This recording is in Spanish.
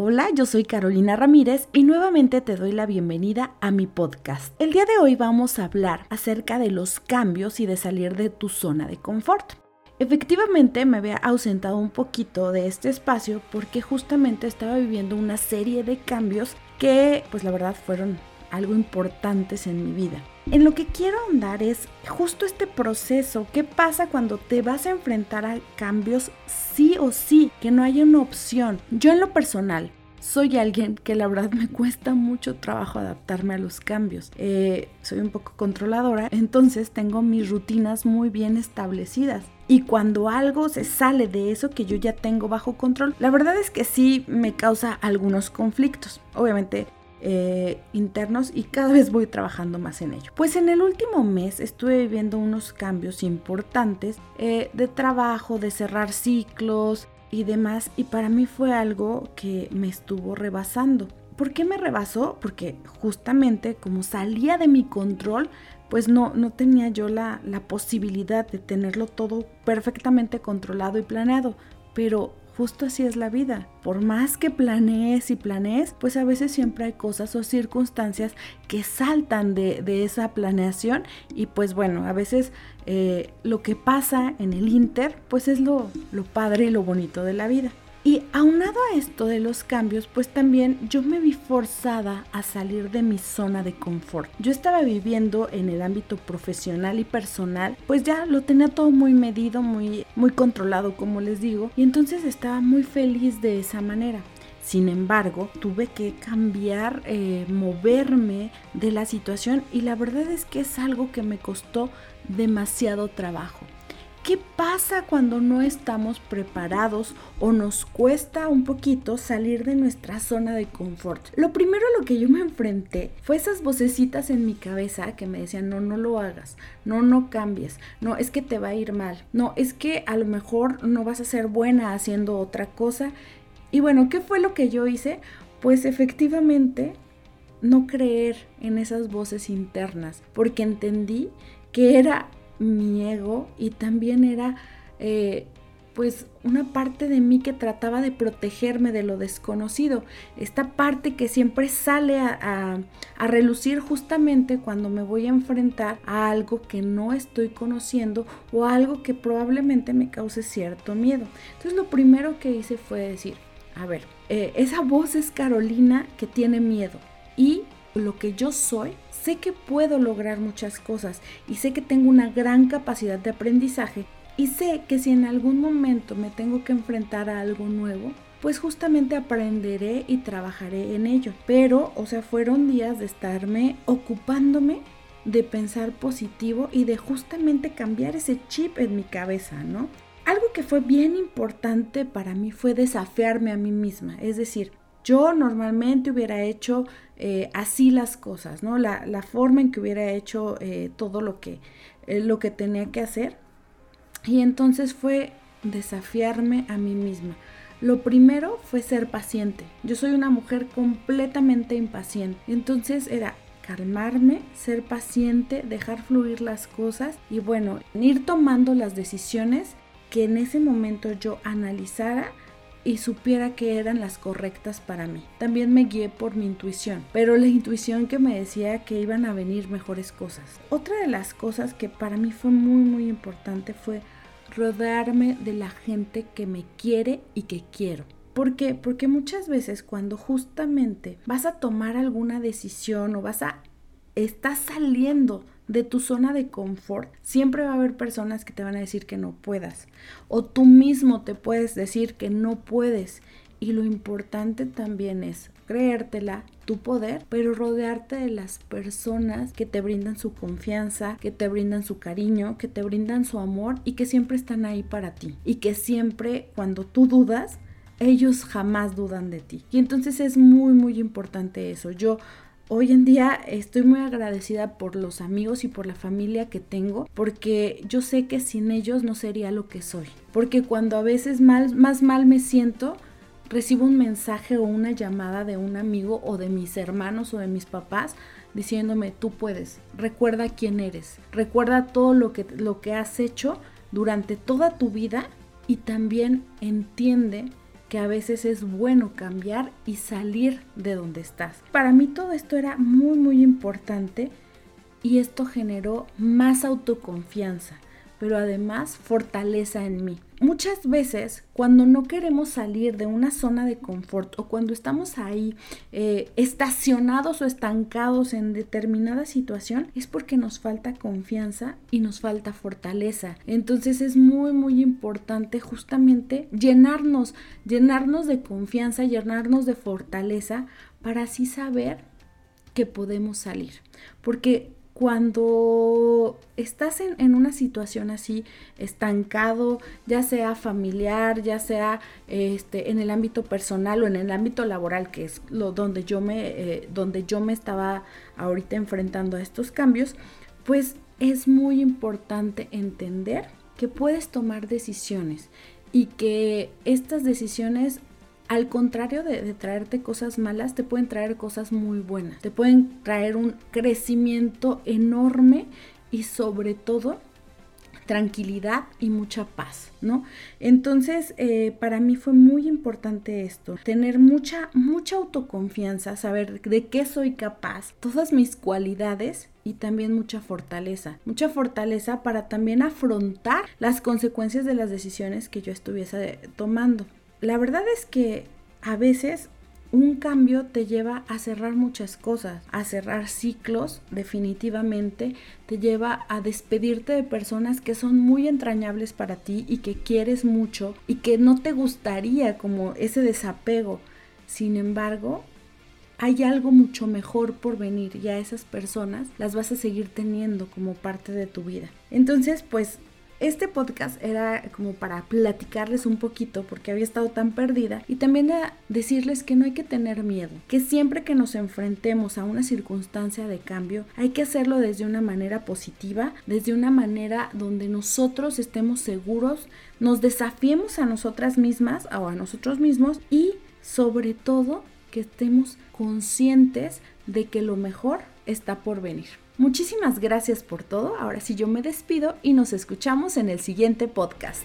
Hola, yo soy Carolina Ramírez y nuevamente te doy la bienvenida a mi podcast. El día de hoy vamos a hablar acerca de los cambios y de salir de tu zona de confort. Efectivamente me había ausentado un poquito de este espacio porque justamente estaba viviendo una serie de cambios que pues la verdad fueron algo importantes en mi vida. En lo que quiero ahondar es justo este proceso, qué pasa cuando te vas a enfrentar a cambios sí o sí, que no haya una opción. Yo en lo personal soy alguien que la verdad me cuesta mucho trabajo adaptarme a los cambios. Eh, soy un poco controladora, entonces tengo mis rutinas muy bien establecidas. Y cuando algo se sale de eso que yo ya tengo bajo control, la verdad es que sí me causa algunos conflictos. Obviamente eh, internos y cada vez voy trabajando más en ello. Pues en el último mes estuve viviendo unos cambios importantes eh, de trabajo, de cerrar ciclos y demás y para mí fue algo que me estuvo rebasando. ¿Por qué me rebasó? Porque justamente como salía de mi control, pues no, no tenía yo la, la posibilidad de tenerlo todo perfectamente controlado y planeado. Pero justo así es la vida. Por más que planees y planees, pues a veces siempre hay cosas o circunstancias que saltan de, esa planeación y pues bueno, a veces eh, lo que pasa en el Inter, pues es lo, lo padre y lo bonito de la vida. Y aunado a esto de los cambios, pues también yo me vi forzada a salir de mi zona de confort. Yo estaba viviendo en el ámbito profesional y personal, pues ya lo tenía todo muy medido, muy, muy controlado, como les digo, y entonces estaba muy feliz de esa manera. Sin embargo, tuve que cambiar, eh, moverme de la situación y la verdad es que es algo que me costó demasiado trabajo. ¿Qué pasa cuando no estamos preparados o nos cuesta un poquito salir de nuestra zona de confort? Lo primero a lo que yo me enfrenté fue esas vocecitas en mi cabeza que me decían, no, no lo hagas, no, no cambies, no, es que te va a ir mal, no, es que a lo mejor no vas a ser buena haciendo otra cosa. Y bueno, ¿qué fue lo que yo hice? Pues efectivamente no creer en esas voces internas, porque entendí que era mi ego y también era eh, pues una parte de mí que trataba de protegerme de lo desconocido. Esta parte que siempre sale a, a, relucir justamente cuando me voy a enfrentar a algo que no estoy conociendo o algo que probablemente me cause cierto miedo. Entonces lo primero que hice fue decir, a ver, eh, esa voz es Carolina que tiene miedo y lo que yo soy sé que puedo lograr muchas cosas y sé que tengo una gran capacidad de aprendizaje y sé que si en algún momento me tengo que enfrentar a algo nuevo, pues justamente aprenderé y trabajaré en ello. Pero, o sea, fueron días de estarme ocupándome de pensar positivo y de justamente cambiar ese chip en mi cabeza, ¿no? Algo que fue bien importante para mí fue desafiarme a mí misma, es decir, yo normalmente hubiera hecho eh, así las cosas, ¿no? La, forma en que hubiera hecho eh, todo lo que, eh, lo que tenía que hacer. Y entonces fue desafiarme a mí misma. Lo primero fue ser paciente. Yo soy una mujer completamente impaciente. Entonces era calmarme, ser paciente, dejar fluir las cosas y bueno, ir tomando las decisiones que en ese momento yo analizara y supiera que eran las correctas para mí. También me guié por mi intuición, pero la intuición que me decía que iban a venir mejores cosas. Otra de las cosas que para mí fue muy muy importante fue rodearme de la gente que me quiere y que quiero. ¿Por qué? Porque muchas veces cuando justamente vas a tomar alguna decisión o vas a estás saliendo de tu zona de confort, siempre va a haber personas que te van a decir que no puedas. O tú mismo te puedes decir que no puedes. Y lo importante también es creértela, tu poder, pero rodearte de las personas que te brindan su confianza, que te brindan su cariño, que te brindan su amor y que siempre están ahí para ti. Y que siempre cuando tú dudas, ellos jamás dudan de ti. Y entonces es muy, muy importante eso. Yo Hoy en día estoy muy agradecida por los amigos y por la familia que tengo, porque yo sé que sin ellos no sería lo que soy. Porque cuando a veces mal, más mal me siento, recibo un mensaje o una llamada de un amigo o de mis hermanos o de mis papás diciéndome, tú puedes, recuerda quién eres, recuerda todo lo que, lo que has hecho durante toda tu vida y también entiende que a veces es bueno cambiar y salir de donde estás. Para mí todo esto era muy muy importante y esto generó más autoconfianza, pero además fortaleza en mí. Muchas veces cuando no queremos salir de una zona de confort o cuando estamos ahí eh, estacionados o estancados en determinada situación es porque nos falta confianza y nos falta fortaleza. Entonces es muy muy importante justamente llenarnos, llenarnos de confianza, llenarnos de fortaleza para así saber que podemos salir. Porque cuando estás en, una situación así estancado, ya sea familiar, ya sea este, en el ámbito personal o en el ámbito laboral, que es lo donde yo me, eh, donde yo me estaba ahorita enfrentando a estos cambios, pues es muy importante entender que puedes tomar decisiones y que estas decisiones al contrario de, traerte cosas malas, te pueden traer cosas muy buenas. Te pueden traer un crecimiento enorme y sobre todo tranquilidad y mucha paz, ¿no? Entonces, eh, para mí fue muy importante esto, tener mucha, mucha autoconfianza, saber de qué soy capaz, todas mis cualidades y también mucha fortaleza, mucha fortaleza para también afrontar las consecuencias de las decisiones que yo estuviese tomando la verdad es que a veces un cambio te lleva a cerrar muchas cosas, a cerrar ciclos definitivamente, te lleva a despedirte de personas que son muy entrañables para ti y que quieres mucho y que no te gustaría como ese desapego. Sin embargo, hay algo mucho mejor por venir y a esas personas las vas a seguir teniendo como parte de tu vida. Entonces, pues este podcast era como para platicarles un poquito porque había estado tan perdida y también a decirles que no hay que tener miedo, que siempre que nos enfrentemos a una circunstancia de cambio hay que hacerlo desde una manera positiva, desde una manera donde nosotros estemos seguros, nos desafiemos a nosotras mismas o a nosotros mismos y sobre todo que estemos conscientes de que lo mejor está por venir. Muchísimas gracias por todo. Ahora sí yo me despido y nos escuchamos en el siguiente podcast.